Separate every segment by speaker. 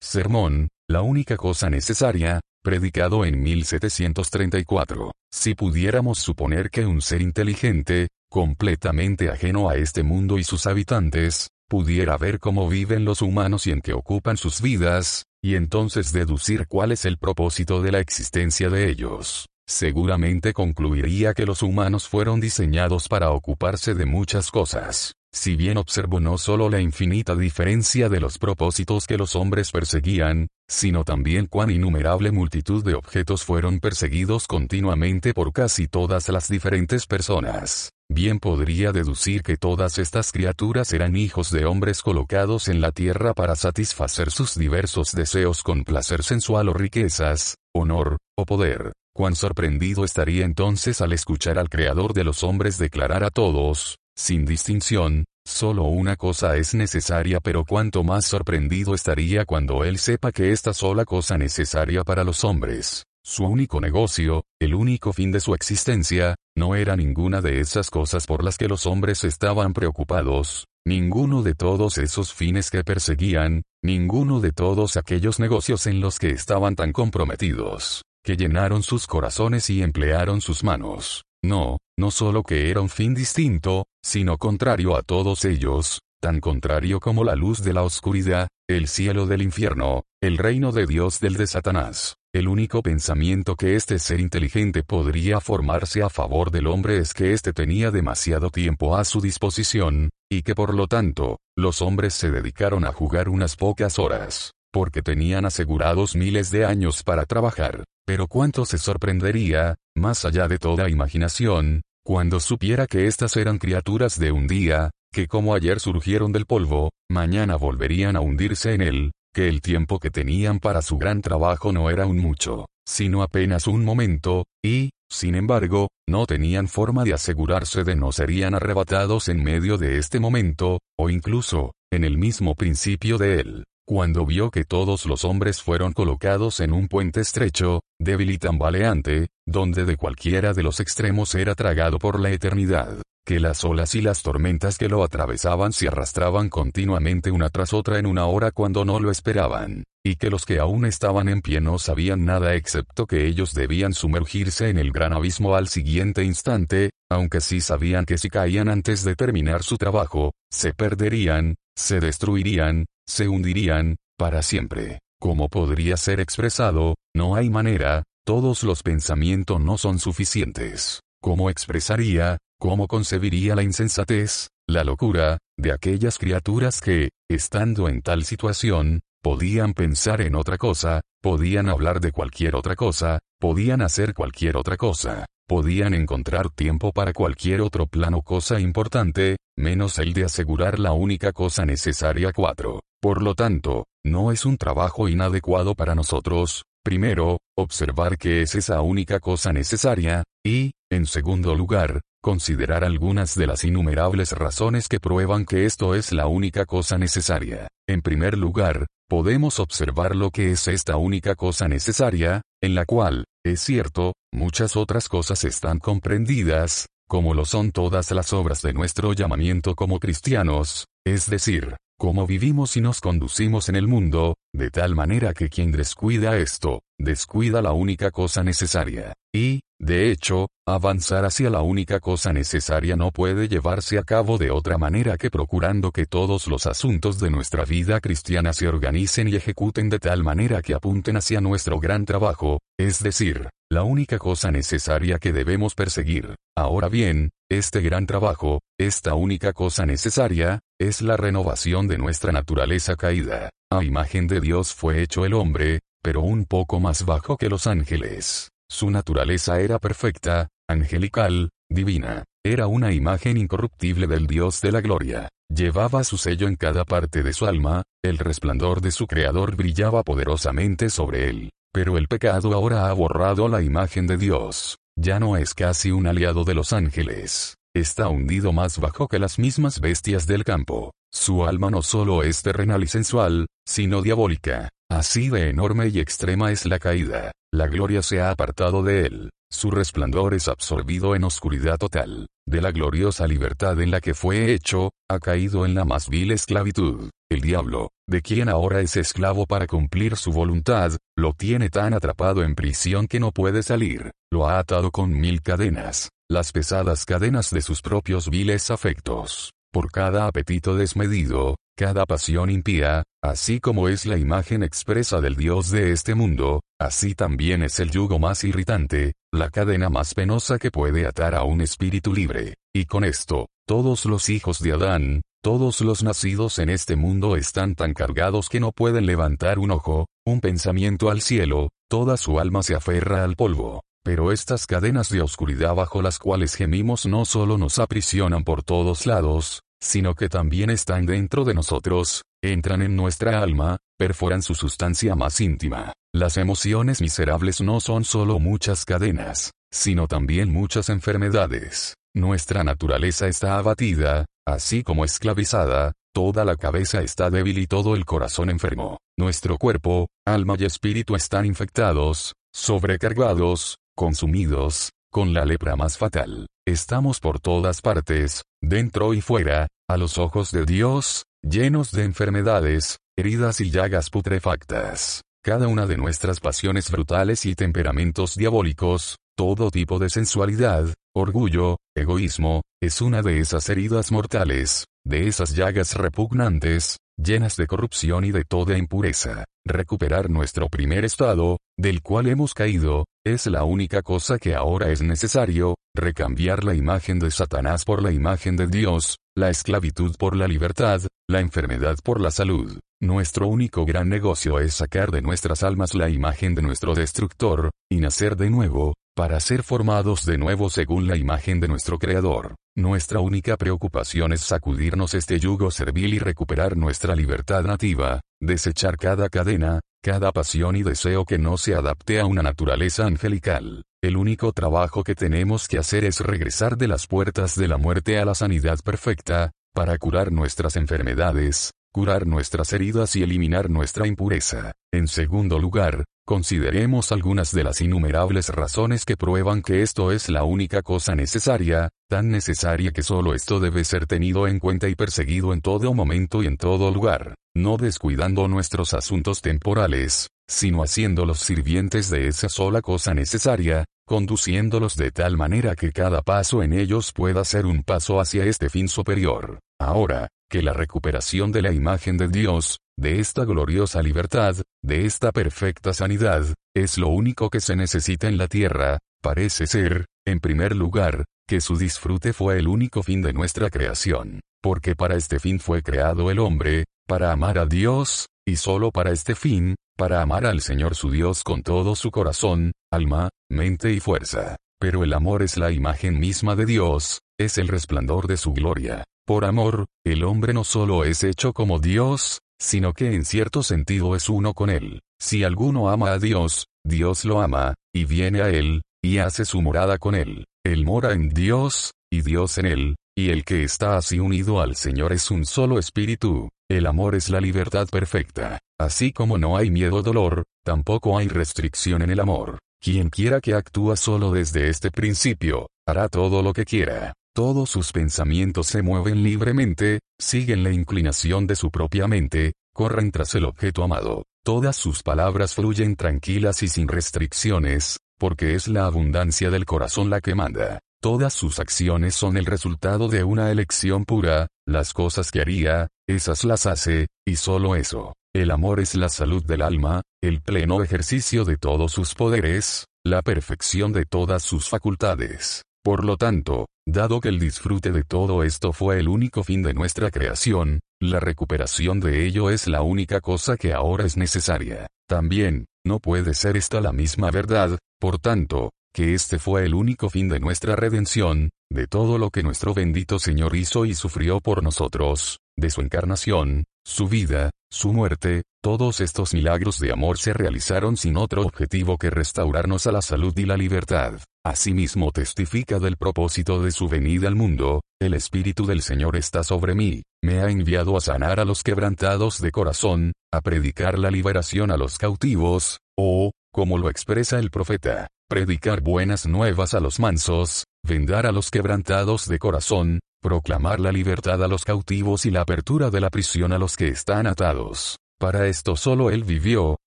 Speaker 1: Sermón, la única cosa necesaria, predicado en 1734. Si pudiéramos suponer que un ser inteligente, completamente ajeno a este mundo y sus habitantes, pudiera ver cómo viven los humanos y en qué ocupan sus vidas, y entonces deducir cuál es el propósito de la existencia de ellos. Seguramente concluiría que los humanos fueron diseñados para ocuparse de muchas cosas. Si bien observó no solo la infinita diferencia de los propósitos que los hombres perseguían, sino también cuán innumerable multitud de objetos fueron perseguidos continuamente por casi todas las diferentes personas. Bien podría deducir que todas estas criaturas eran hijos de hombres colocados en la tierra para satisfacer sus diversos deseos con placer sensual o riquezas, honor, o poder. Cuán sorprendido estaría entonces al escuchar al Creador de los hombres declarar a todos, sin distinción, solo una cosa es necesaria pero cuánto más sorprendido estaría cuando él sepa que esta sola cosa necesaria para los hombres, su único negocio, el único fin de su existencia, no era ninguna de esas cosas por las que los hombres estaban preocupados, ninguno de todos esos fines que perseguían, ninguno de todos aquellos negocios en los que estaban tan comprometidos, que llenaron sus corazones y emplearon sus manos. No, no solo que era un fin distinto, sino contrario a todos ellos, tan contrario como la luz de la oscuridad, el cielo del infierno, el reino de Dios del de Satanás. El único pensamiento que este ser inteligente podría formarse a favor del hombre es que éste tenía demasiado tiempo a su disposición, y que por lo tanto, los hombres se dedicaron a jugar unas pocas horas, porque tenían asegurados miles de años para trabajar. Pero cuánto se sorprendería, más allá de toda imaginación, cuando supiera que estas eran criaturas de un día, que como ayer surgieron del polvo, mañana volverían a hundirse en él, que el tiempo que tenían para su gran trabajo no era un mucho, sino apenas un momento, y, sin embargo, no tenían forma de asegurarse de no serían arrebatados en medio de este momento, o incluso, en el mismo principio de él. Cuando vio que todos los hombres fueron colocados en un puente estrecho, débil y tambaleante, donde de cualquiera de los extremos era tragado por la eternidad, que las olas y las tormentas que lo atravesaban se arrastraban continuamente una tras otra en una hora cuando no lo esperaban, y que los que aún estaban en pie no sabían nada excepto que ellos debían sumergirse en el gran abismo al siguiente instante, aunque sí sabían que si caían antes de terminar su trabajo, se perderían, se destruirían, se hundirían, para siempre. Como podría ser expresado, no hay manera, todos los pensamientos no son suficientes. ¿Cómo expresaría, cómo concebiría la insensatez, la locura, de aquellas criaturas que, estando en tal situación, podían pensar en otra cosa, podían hablar de cualquier otra cosa, podían hacer cualquier otra cosa, podían encontrar tiempo para cualquier otro plano cosa importante, menos el de asegurar la única cosa necesaria 4. Por lo tanto, no es un trabajo inadecuado para nosotros, primero, observar que es esa única cosa necesaria, y, en segundo lugar, considerar algunas de las innumerables razones que prueban que esto es la única cosa necesaria. En primer lugar, podemos observar lo que es esta única cosa necesaria, en la cual, es cierto, muchas otras cosas están comprendidas, como lo son todas las obras de nuestro llamamiento como cristianos, es decir, cómo vivimos y nos conducimos en el mundo, de tal manera que quien descuida esto, descuida la única cosa necesaria. Y, de hecho, avanzar hacia la única cosa necesaria no puede llevarse a cabo de otra manera que procurando que todos los asuntos de nuestra vida cristiana se organicen y ejecuten de tal manera que apunten hacia nuestro gran trabajo, es decir, la única cosa necesaria que debemos perseguir. Ahora bien, este gran trabajo, esta única cosa necesaria, es la renovación de nuestra naturaleza caída. A imagen de Dios fue hecho el hombre, pero un poco más bajo que los ángeles. Su naturaleza era perfecta, angelical, divina. Era una imagen incorruptible del Dios de la gloria. Llevaba su sello en cada parte de su alma, el resplandor de su Creador brillaba poderosamente sobre él. Pero el pecado ahora ha borrado la imagen de Dios. Ya no es casi un aliado de los ángeles. Está hundido más bajo que las mismas bestias del campo. Su alma no solo es terrenal y sensual, sino diabólica. Así de enorme y extrema es la caída. La gloria se ha apartado de él. Su resplandor es absorbido en oscuridad total. De la gloriosa libertad en la que fue hecho, ha caído en la más vil esclavitud. El diablo, de quien ahora es esclavo para cumplir su voluntad, lo tiene tan atrapado en prisión que no puede salir, lo ha atado con mil cadenas, las pesadas cadenas de sus propios viles afectos. Por cada apetito desmedido, cada pasión impía, así como es la imagen expresa del Dios de este mundo, así también es el yugo más irritante, la cadena más penosa que puede atar a un espíritu libre. Y con esto, todos los hijos de Adán, todos los nacidos en este mundo están tan cargados que no pueden levantar un ojo, un pensamiento al cielo, toda su alma se aferra al polvo. Pero estas cadenas de oscuridad bajo las cuales gemimos no solo nos aprisionan por todos lados, sino que también están dentro de nosotros, entran en nuestra alma, perforan su sustancia más íntima. Las emociones miserables no son solo muchas cadenas, sino también muchas enfermedades. Nuestra naturaleza está abatida, así como esclavizada, toda la cabeza está débil y todo el corazón enfermo. Nuestro cuerpo, alma y espíritu están infectados, sobrecargados, consumidos, con la lepra más fatal. Estamos por todas partes, dentro y fuera, a los ojos de Dios, llenos de enfermedades, heridas y llagas putrefactas. Cada una de nuestras pasiones brutales y temperamentos diabólicos, todo tipo de sensualidad, orgullo, egoísmo, es una de esas heridas mortales, de esas llagas repugnantes, llenas de corrupción y de toda impureza. Recuperar nuestro primer estado, del cual hemos caído, es la única cosa que ahora es necesario, recambiar la imagen de Satanás por la imagen de Dios, la esclavitud por la libertad, la enfermedad por la salud. Nuestro único gran negocio es sacar de nuestras almas la imagen de nuestro destructor, y nacer de nuevo, para ser formados de nuevo según la imagen de nuestro Creador. Nuestra única preocupación es sacudirnos este yugo servil y recuperar nuestra libertad nativa, desechar cada cadena, cada pasión y deseo que no se adapte a una naturaleza angelical. El único trabajo que tenemos que hacer es regresar de las puertas de la muerte a la sanidad perfecta, para curar nuestras enfermedades, curar nuestras heridas y eliminar nuestra impureza. En segundo lugar, consideremos algunas de las innumerables razones que prueban que esto es la única cosa necesaria, tan necesaria que solo esto debe ser tenido en cuenta y perseguido en todo momento y en todo lugar, no descuidando nuestros asuntos temporales, sino haciéndolos sirvientes de esa sola cosa necesaria, conduciéndolos de tal manera que cada paso en ellos pueda ser un paso hacia este fin superior. Ahora, que la recuperación de la imagen de Dios, de esta gloriosa libertad, de esta perfecta sanidad, es lo único que se necesita en la tierra, parece ser, en primer lugar, que su disfrute fue el único fin de nuestra creación, porque para este fin fue creado el hombre, para amar a Dios, y solo para este fin, para amar al Señor su Dios con todo su corazón, alma, mente y fuerza. Pero el amor es la imagen misma de Dios, es el resplandor de su gloria. Por amor, el hombre no solo es hecho como Dios, sino que en cierto sentido es uno con Él. Si alguno ama a Dios, Dios lo ama, y viene a Él, y hace su morada con Él. Él mora en Dios, y Dios en Él, y el que está así unido al Señor es un solo espíritu. El amor es la libertad perfecta. Así como no hay miedo o dolor, tampoco hay restricción en el amor. Quien quiera que actúa solo desde este principio, hará todo lo que quiera. Todos sus pensamientos se mueven libremente, siguen la inclinación de su propia mente, corren tras el objeto amado. Todas sus palabras fluyen tranquilas y sin restricciones, porque es la abundancia del corazón la que manda. Todas sus acciones son el resultado de una elección pura, las cosas que haría, esas las hace, y solo eso. El amor es la salud del alma, el pleno ejercicio de todos sus poderes, la perfección de todas sus facultades. Por lo tanto, dado que el disfrute de todo esto fue el único fin de nuestra creación, la recuperación de ello es la única cosa que ahora es necesaria. También, no puede ser esta la misma verdad, por tanto, que este fue el único fin de nuestra redención, de todo lo que nuestro bendito Señor hizo y sufrió por nosotros, de su encarnación, su vida, su muerte, todos estos milagros de amor se realizaron sin otro objetivo que restaurarnos a la salud y la libertad. Asimismo testifica del propósito de su venida al mundo, el Espíritu del Señor está sobre mí, me ha enviado a sanar a los quebrantados de corazón, a predicar la liberación a los cautivos, o, como lo expresa el profeta, predicar buenas nuevas a los mansos, vendar a los quebrantados de corazón, proclamar la libertad a los cautivos y la apertura de la prisión a los que están atados. Para esto solo Él vivió,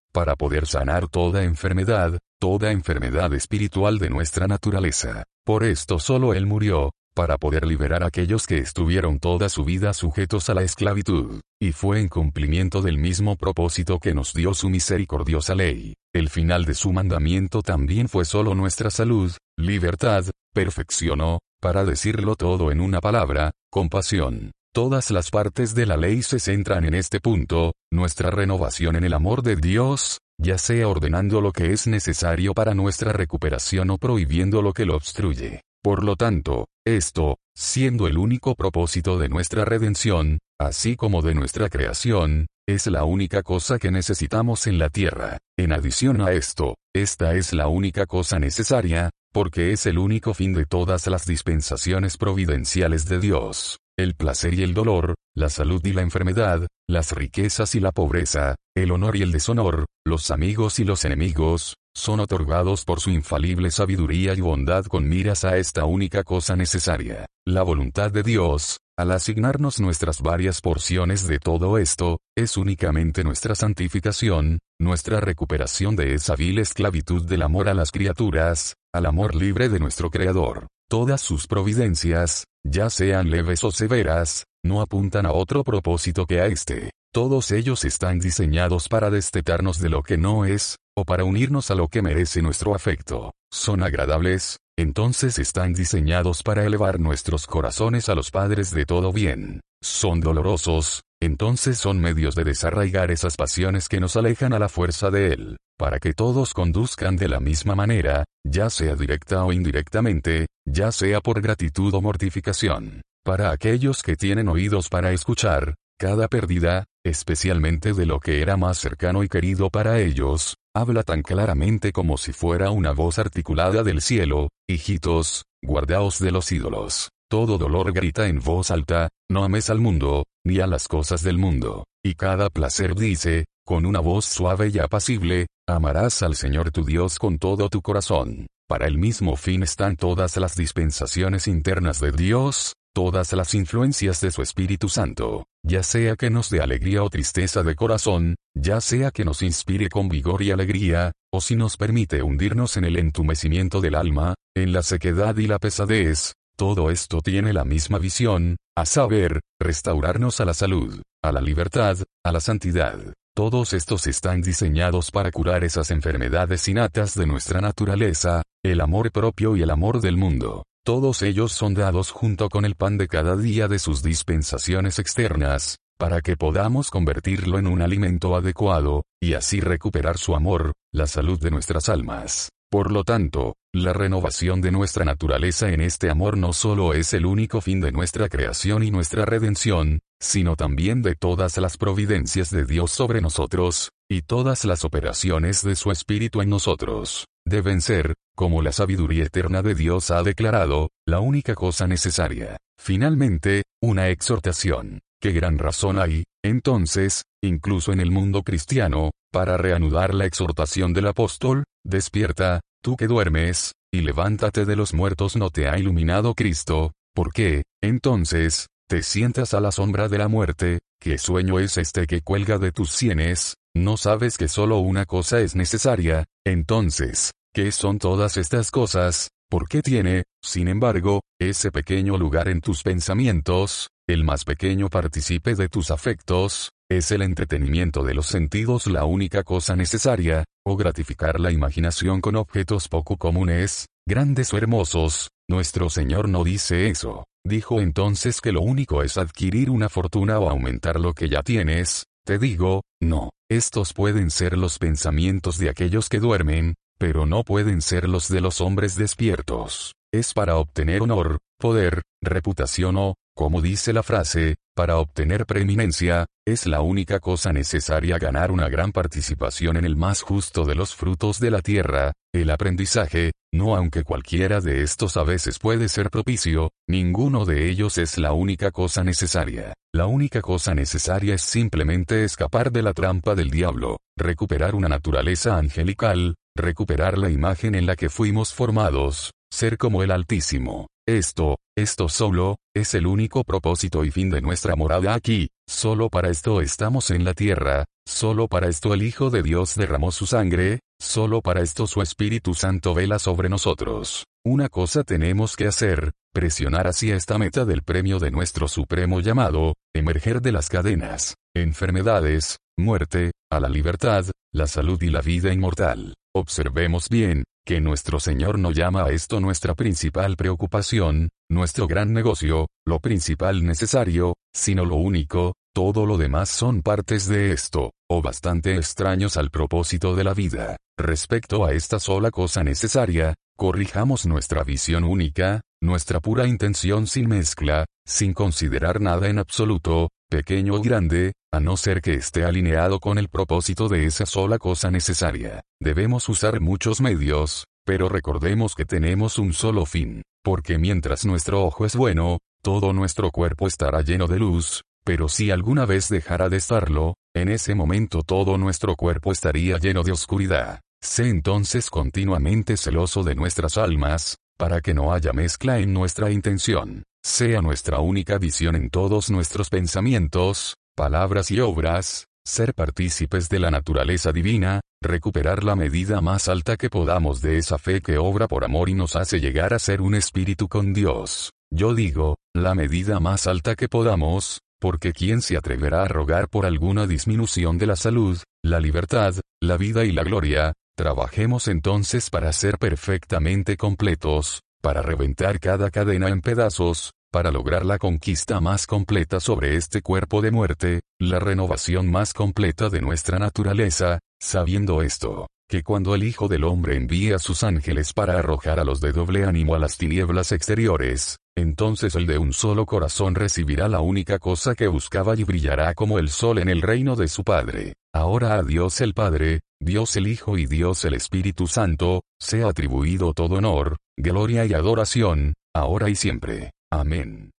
Speaker 1: para poder sanar toda enfermedad, toda enfermedad espiritual de nuestra naturaleza. Por esto solo Él murió, para poder liberar a aquellos que estuvieron toda su vida sujetos a la esclavitud, y fue en cumplimiento del mismo propósito que nos dio su misericordiosa ley. El final de su mandamiento también fue solo nuestra salud, libertad, perfección o, para decirlo todo en una palabra, compasión. Todas las partes de la ley se centran en este punto, nuestra renovación en el amor de Dios, ya sea ordenando lo que es necesario para nuestra recuperación o prohibiendo lo que lo obstruye. Por lo tanto, esto, siendo el único propósito de nuestra redención, así como de nuestra creación, es la única cosa que necesitamos en la tierra. En adición a esto, esta es la única cosa necesaria, porque es el único fin de todas las dispensaciones providenciales de Dios. El placer y el dolor, la salud y la enfermedad, las riquezas y la pobreza, el honor y el deshonor, los amigos y los enemigos, son otorgados por su infalible sabiduría y bondad con miras a esta única cosa necesaria. La voluntad de Dios, al asignarnos nuestras varias porciones de todo esto, es únicamente nuestra santificación, nuestra recuperación de esa vil esclavitud del amor a las criaturas, al amor libre de nuestro Creador. Todas sus providencias, ya sean leves o severas, no apuntan a otro propósito que a este. Todos ellos están diseñados para destetarnos de lo que no es, o para unirnos a lo que merece nuestro afecto. Son agradables, entonces están diseñados para elevar nuestros corazones a los padres de todo bien. Son dolorosos, entonces son medios de desarraigar esas pasiones que nos alejan a la fuerza de Él, para que todos conduzcan de la misma manera, ya sea directa o indirectamente, ya sea por gratitud o mortificación. Para aquellos que tienen oídos para escuchar, cada pérdida, especialmente de lo que era más cercano y querido para ellos, habla tan claramente como si fuera una voz articulada del cielo, hijitos, guardaos de los ídolos. Todo dolor grita en voz alta, no ames al mundo, ni a las cosas del mundo. Y cada placer dice, con una voz suave y apacible, amarás al Señor tu Dios con todo tu corazón. Para el mismo fin están todas las dispensaciones internas de Dios, todas las influencias de su Espíritu Santo, ya sea que nos dé alegría o tristeza de corazón, ya sea que nos inspire con vigor y alegría, o si nos permite hundirnos en el entumecimiento del alma, en la sequedad y la pesadez, todo esto tiene la misma visión, a saber, restaurarnos a la salud, a la libertad, a la santidad. Todos estos están diseñados para curar esas enfermedades innatas de nuestra naturaleza, el amor propio y el amor del mundo. Todos ellos son dados junto con el pan de cada día de sus dispensaciones externas, para que podamos convertirlo en un alimento adecuado, y así recuperar su amor, la salud de nuestras almas. Por lo tanto, la renovación de nuestra naturaleza en este amor no solo es el único fin de nuestra creación y nuestra redención, sino también de todas las providencias de Dios sobre nosotros, y todas las operaciones de su Espíritu en nosotros. Deben ser, como la sabiduría eterna de Dios ha declarado, la única cosa necesaria. Finalmente, una exhortación. ¿Qué gran razón hay, entonces, incluso en el mundo cristiano, para reanudar la exhortación del apóstol? Despierta, tú que duermes, y levántate de los muertos no te ha iluminado Cristo, ¿por qué, entonces, te sientas a la sombra de la muerte? ¿Qué sueño es este que cuelga de tus sienes? ¿No sabes que solo una cosa es necesaria? Entonces, ¿qué son todas estas cosas? ¿Por qué tiene, sin embargo, ese pequeño lugar en tus pensamientos, el más pequeño participe de tus afectos, es el entretenimiento de los sentidos la única cosa necesaria, o gratificar la imaginación con objetos poco comunes, grandes o hermosos, nuestro Señor no dice eso. Dijo entonces que lo único es adquirir una fortuna o aumentar lo que ya tienes, te digo, no, estos pueden ser los pensamientos de aquellos que duermen, pero no pueden ser los de los hombres despiertos. Es para obtener honor, poder, reputación o, como dice la frase, para obtener preeminencia, es la única cosa necesaria ganar una gran participación en el más justo de los frutos de la tierra, el aprendizaje, no aunque cualquiera de estos a veces puede ser propicio, ninguno de ellos es la única cosa necesaria. La única cosa necesaria es simplemente escapar de la trampa del diablo, recuperar una naturaleza angelical, recuperar la imagen en la que fuimos formados, ser como el Altísimo. Esto, esto solo, es el único propósito y fin de nuestra morada aquí, solo para esto estamos en la tierra, solo para esto el Hijo de Dios derramó su sangre, solo para esto su Espíritu Santo vela sobre nosotros. Una cosa tenemos que hacer, presionar hacia esta meta del premio de nuestro supremo llamado, emerger de las cadenas, enfermedades, muerte, a la libertad, la salud y la vida inmortal. Observemos bien, que nuestro Señor no llama a esto nuestra principal preocupación, nuestro gran negocio, lo principal necesario, sino lo único, todo lo demás son partes de esto, o bastante extraños al propósito de la vida. Respecto a esta sola cosa necesaria, corrijamos nuestra visión única, nuestra pura intención sin mezcla, sin considerar nada en absoluto, pequeño o grande, a no ser que esté alineado con el propósito de esa sola cosa necesaria. Debemos usar muchos medios, pero recordemos que tenemos un solo fin, porque mientras nuestro ojo es bueno, todo nuestro cuerpo estará lleno de luz, pero si alguna vez dejara de estarlo, en ese momento todo nuestro cuerpo estaría lleno de oscuridad. Sé entonces continuamente celoso de nuestras almas, para que no haya mezcla en nuestra intención sea nuestra única visión en todos nuestros pensamientos, palabras y obras, ser partícipes de la naturaleza divina, recuperar la medida más alta que podamos de esa fe que obra por amor y nos hace llegar a ser un espíritu con Dios. Yo digo, la medida más alta que podamos, porque ¿quién se atreverá a rogar por alguna disminución de la salud, la libertad, la vida y la gloria? Trabajemos entonces para ser perfectamente completos, para reventar cada cadena en pedazos, para lograr la conquista más completa sobre este cuerpo de muerte, la renovación más completa de nuestra naturaleza, sabiendo esto, que cuando el Hijo del Hombre envíe a sus ángeles para arrojar a los de doble ánimo a las tinieblas exteriores, entonces el de un solo corazón recibirá la única cosa que buscaba y brillará como el sol en el reino de su Padre. Ahora a Dios el Padre, Dios el Hijo y Dios el Espíritu Santo, sea atribuido todo honor, gloria y adoración, ahora y siempre. Amén.